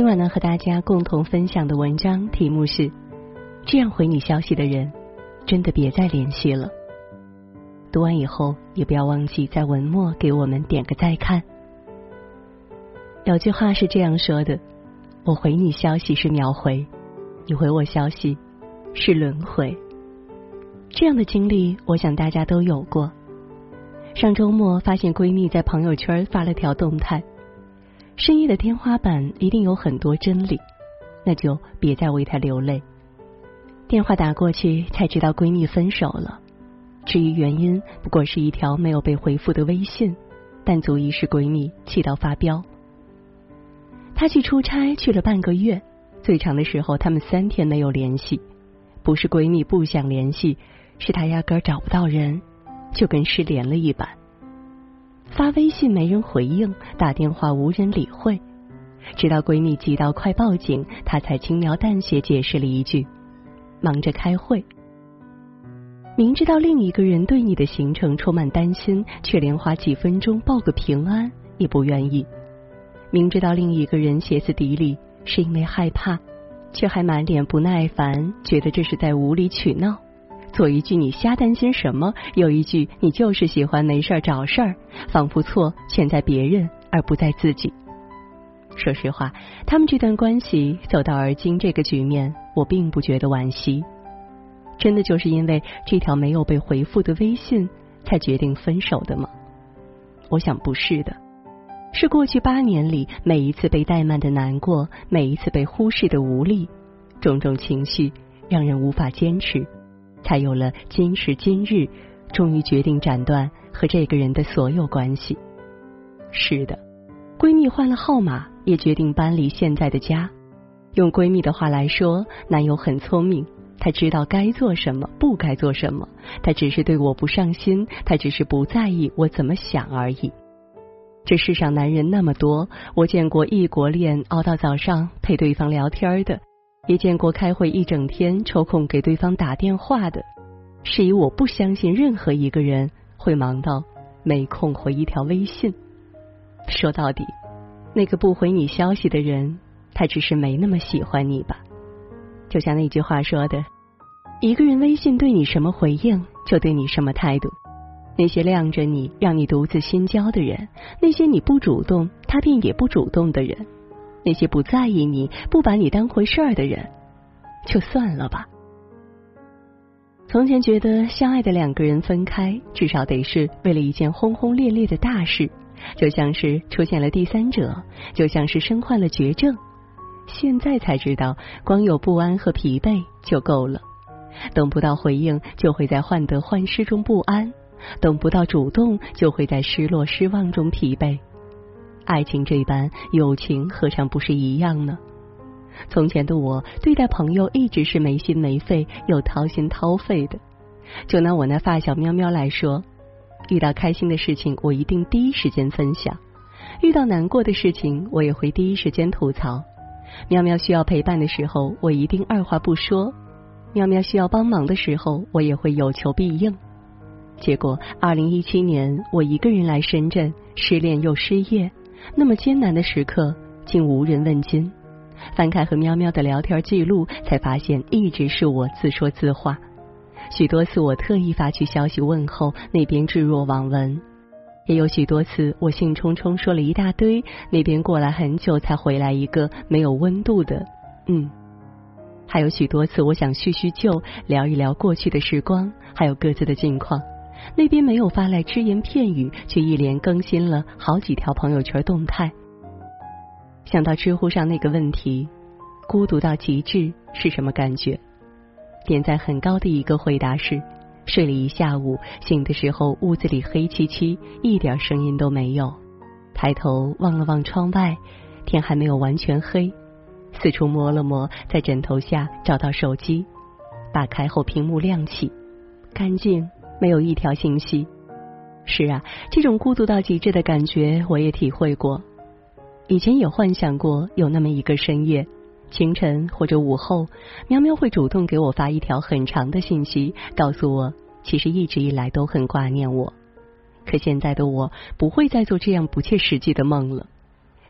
今晚呢，和大家共同分享的文章题目是：这样回你消息的人，真的别再联系了。读完以后，也不要忘记在文末给我们点个再看。有句话是这样说的：“我回你消息是秒回，你回我消息是轮回。”这样的经历，我想大家都有过。上周末发现闺蜜在朋友圈发了条动态：“深夜的天花板一定有很多真理，那就别再为他流泪。”电话打过去，才知道闺蜜分手了。至于原因，不过是一条没有被回复的微信，但足以使闺蜜气到发飙。她去出差去了半个月，最长的时候他们三天没有联系。不是闺蜜不想联系，是她压根找不到人，就跟失联了一般。发微信没人回应，打电话无人理会，直到闺蜜急到快报警，她才轻描淡写解释了一句：“忙着开会。”明知道另一个人对你的行程充满担心，却连花几分钟报个平安也不愿意；明知道另一个人歇斯底里是因为害怕，却还满脸不耐烦，觉得这是在无理取闹。左一句你瞎担心什么，右一句你就是喜欢没事儿找事儿，仿佛错全在别人而不在自己。说实话，他们这段关系走到而今这个局面，我并不觉得惋惜。真的就是因为这条没有被回复的微信，才决定分手的吗？我想不是的，是过去八年里每一次被怠慢的难过，每一次被忽视的无力，种种情绪让人无法坚持，才有了今时今日，终于决定斩断和这个人的所有关系。是的，闺蜜换了号码，也决定搬离现在的家。用闺蜜的话来说，男友很聪明。他知道该做什么，不该做什么。他只是对我不上心，他只是不在意我怎么想而已。这世上男人那么多，我见过异国恋熬到早上陪对方聊天的，也见过开会一整天抽空给对方打电话的。是以我不相信任何一个人会忙到没空回一条微信。说到底，那个不回你消息的人，他只是没那么喜欢你吧。就像那句话说的，一个人微信对你什么回应，就对你什么态度。那些晾着你，让你独自心焦的人；那些你不主动，他便也不主动的人；那些不在意你、不把你当回事儿的人，就算了吧。从前觉得相爱的两个人分开，至少得是为了一件轰轰烈烈的大事，就像是出现了第三者，就像是身患了绝症。现在才知道，光有不安和疲惫就够了。等不到回应，就会在患得患失中不安；等不到主动，就会在失落失望中疲惫。爱情这般，友情何尝不是一样呢？从前的我，对待朋友一直是没心没肺又掏心掏肺的。就拿我那发小喵喵来说，遇到开心的事情，我一定第一时间分享；遇到难过的事情，我也会第一时间吐槽。喵喵需要陪伴的时候，我一定二话不说；喵喵需要帮忙的时候，我也会有求必应。结果，二零一七年我一个人来深圳，失恋又失业，那么艰难的时刻竟无人问津。翻开和喵喵的聊天记录，才发现一直是我自说自话。许多次我特意发去消息问候，那边置若罔闻。也有许多次，我兴冲冲说了一大堆，那边过来很久才回来一个没有温度的嗯。还有许多次，我想叙叙旧，聊一聊过去的时光，还有各自的近况，那边没有发来只言片语，却一连更新了好几条朋友圈动态。想到知乎上那个问题：孤独到极致是什么感觉？点在很高的一个回答是：睡了一下午，醒的时候屋子里黑漆漆，一点声音都没有。抬头望了望窗外，天还没有完全黑。四处摸了摸，在枕头下找到手机，打开后屏幕亮起，干净，没有一条信息。是啊，这种孤独到极致的感觉我也体会过。以前也幻想过有那么一个深夜，清晨或者午后，喵喵会主动给我发一条很长的信息，告诉我其实一直以来都很挂念我。可现在的我不会再做这样不切实际的梦了。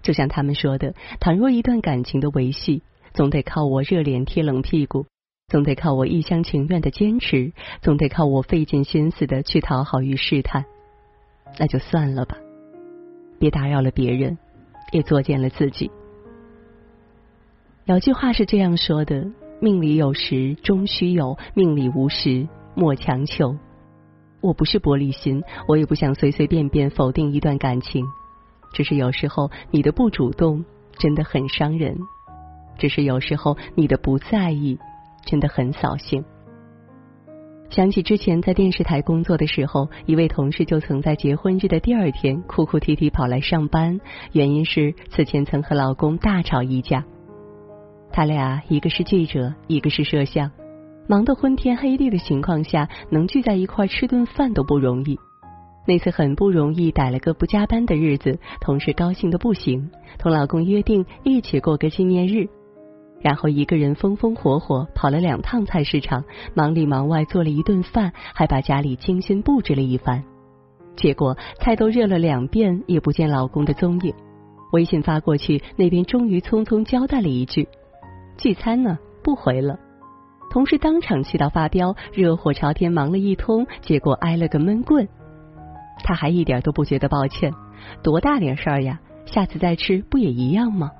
就像他们说的，倘若一段感情的维系，总得靠我热脸贴冷屁股，总得靠我一厢情愿的坚持，总得靠我费尽心思的去讨好与试探，那就算了吧，别打扰了别人，也作践了自己。有句话是这样说的：命里有时终须有，命里无时莫强求。我不是玻璃心，我也不想随随便便否定一段感情。只是有时候你的不主动真的很伤人，只是有时候你的不在意真的很扫兴。想起之前在电视台工作的时候，一位同事就曾在结婚日的第二天哭哭啼啼跑来上班，原因是此前曾和老公大吵一架。他俩一个是记者，一个是摄像，忙得昏天黑地的情况下，能聚在一块吃顿饭都不容易。那次很不容易逮了个不加班的日子，同事高兴的不行，同老公约定一起过个纪念日，然后一个人风风火火跑了两趟菜市场，忙里忙外做了一顿饭，还把家里精心布置了一番。结果菜都热了两遍，也不见老公的踪影。微信发过去，那边终于匆匆交代了一句：“聚餐呢，不回了。”同事当场气到发飙，热火朝天忙了一通，结果挨了个闷棍。他还一点都不觉得抱歉，多大点事儿呀？下次再吃不也一样吗？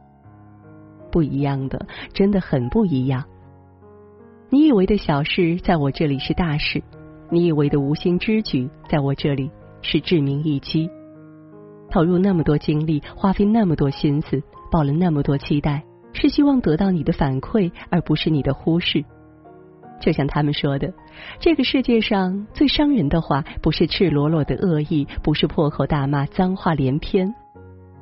不一样的，真的很不一样。你以为的小事，在我这里是大事；你以为的无心之举，在我这里是致命一击。投入那么多精力，花费那么多心思，抱了那么多期待，是希望得到你的反馈，而不是你的忽视。就像他们说的，这个世界上最伤人的话，不是赤裸裸的恶意，不是破口大骂、脏话连篇，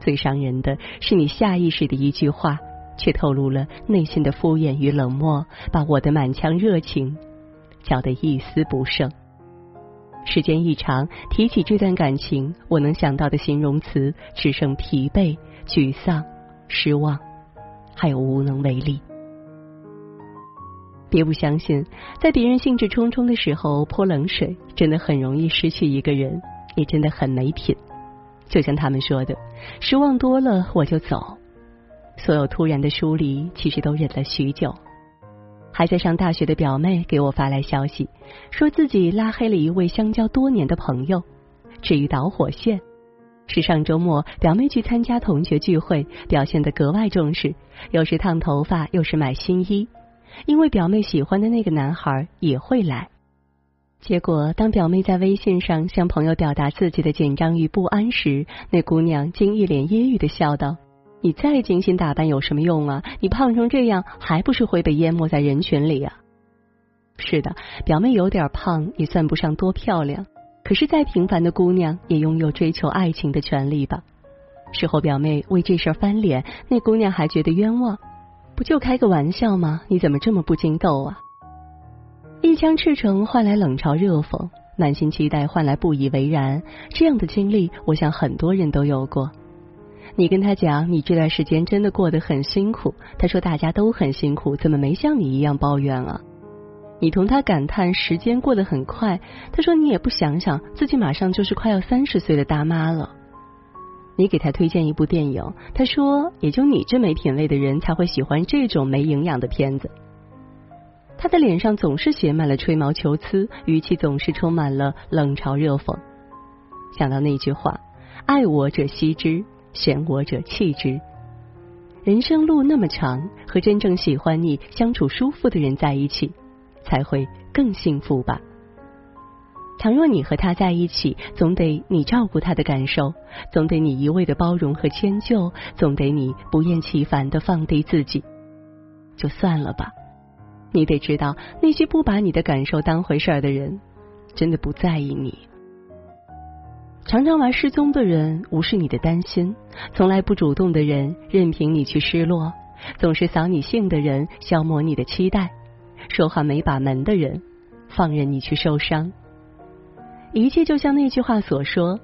最伤人的是你下意识的一句话，却透露了内心的敷衍与冷漠，把我的满腔热情搅得一丝不剩。时间一长，提起这段感情，我能想到的形容词只剩疲惫、沮丧、失望，还有无能为力。别不相信，在别人兴致冲冲的时候泼冷水，真的很容易失去一个人，也真的很没品。就像他们说的，失望多了我就走。所有突然的疏离，其实都忍了许久。还在上大学的表妹给我发来消息，说自己拉黑了一位相交多年的朋友。至于导火线，是上周末表妹去参加同学聚会，表现的格外重视，又是烫头发，又是买新衣。因为表妹喜欢的那个男孩也会来，结果当表妹在微信上向朋友表达自己的紧张与不安时，那姑娘竟一脸揶揄的笑道：“你再精心打扮有什么用啊？你胖成这样，还不是会被淹没在人群里啊？”是的，表妹有点胖，也算不上多漂亮，可是再平凡的姑娘也拥有追求爱情的权利吧？事后表妹为这事翻脸，那姑娘还觉得冤枉。不就开个玩笑吗？你怎么这么不经逗啊？一腔赤诚换来冷嘲热讽，满心期待换来不以为然，这样的经历，我想很多人都有过。你跟他讲，你这段时间真的过得很辛苦，他说大家都很辛苦，怎么没像你一样抱怨啊？你同他感叹时间过得很快，他说你也不想想，自己马上就是快要三十岁的大妈了。你给他推荐一部电影，他说：“也就你这没品位的人才会喜欢这种没营养的片子。”他的脸上总是写满了吹毛求疵，语气总是充满了冷嘲热讽。想到那句话：“爱我者惜之，嫌我者弃之。”人生路那么长，和真正喜欢你、相处舒服的人在一起，才会更幸福吧。倘若你和他在一起，总得你照顾他的感受，总得你一味的包容和迁就，总得你不厌其烦的放低自己，就算了吧。你得知道，那些不把你的感受当回事儿的人，真的不在意你。常常玩失踪的人，无视你的担心；从来不主动的人，任凭你去失落；总是扫你兴的人，消磨你的期待；说话没把门的人，放任你去受伤。一切就像那句话所说：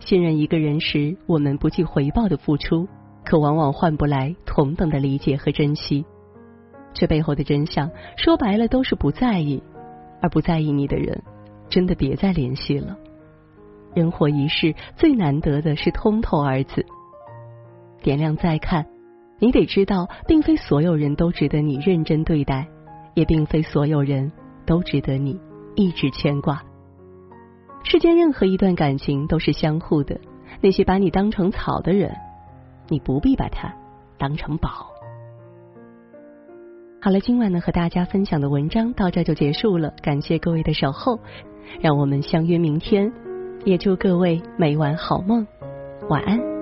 信任一个人时，我们不计回报的付出，可往往换不来同等的理解和珍惜。这背后的真相，说白了都是不在意，而不在意你的人，真的别再联系了。人活一世，最难得的是通透二字。点亮再看，你得知道，并非所有人都值得你认真对待，也并非所有人都值得你一直牵挂。世间任何一段感情都是相互的，那些把你当成草的人，你不必把它当成宝。好了，今晚呢和大家分享的文章到这就结束了，感谢各位的守候，让我们相约明天，也祝各位每晚好梦，晚安。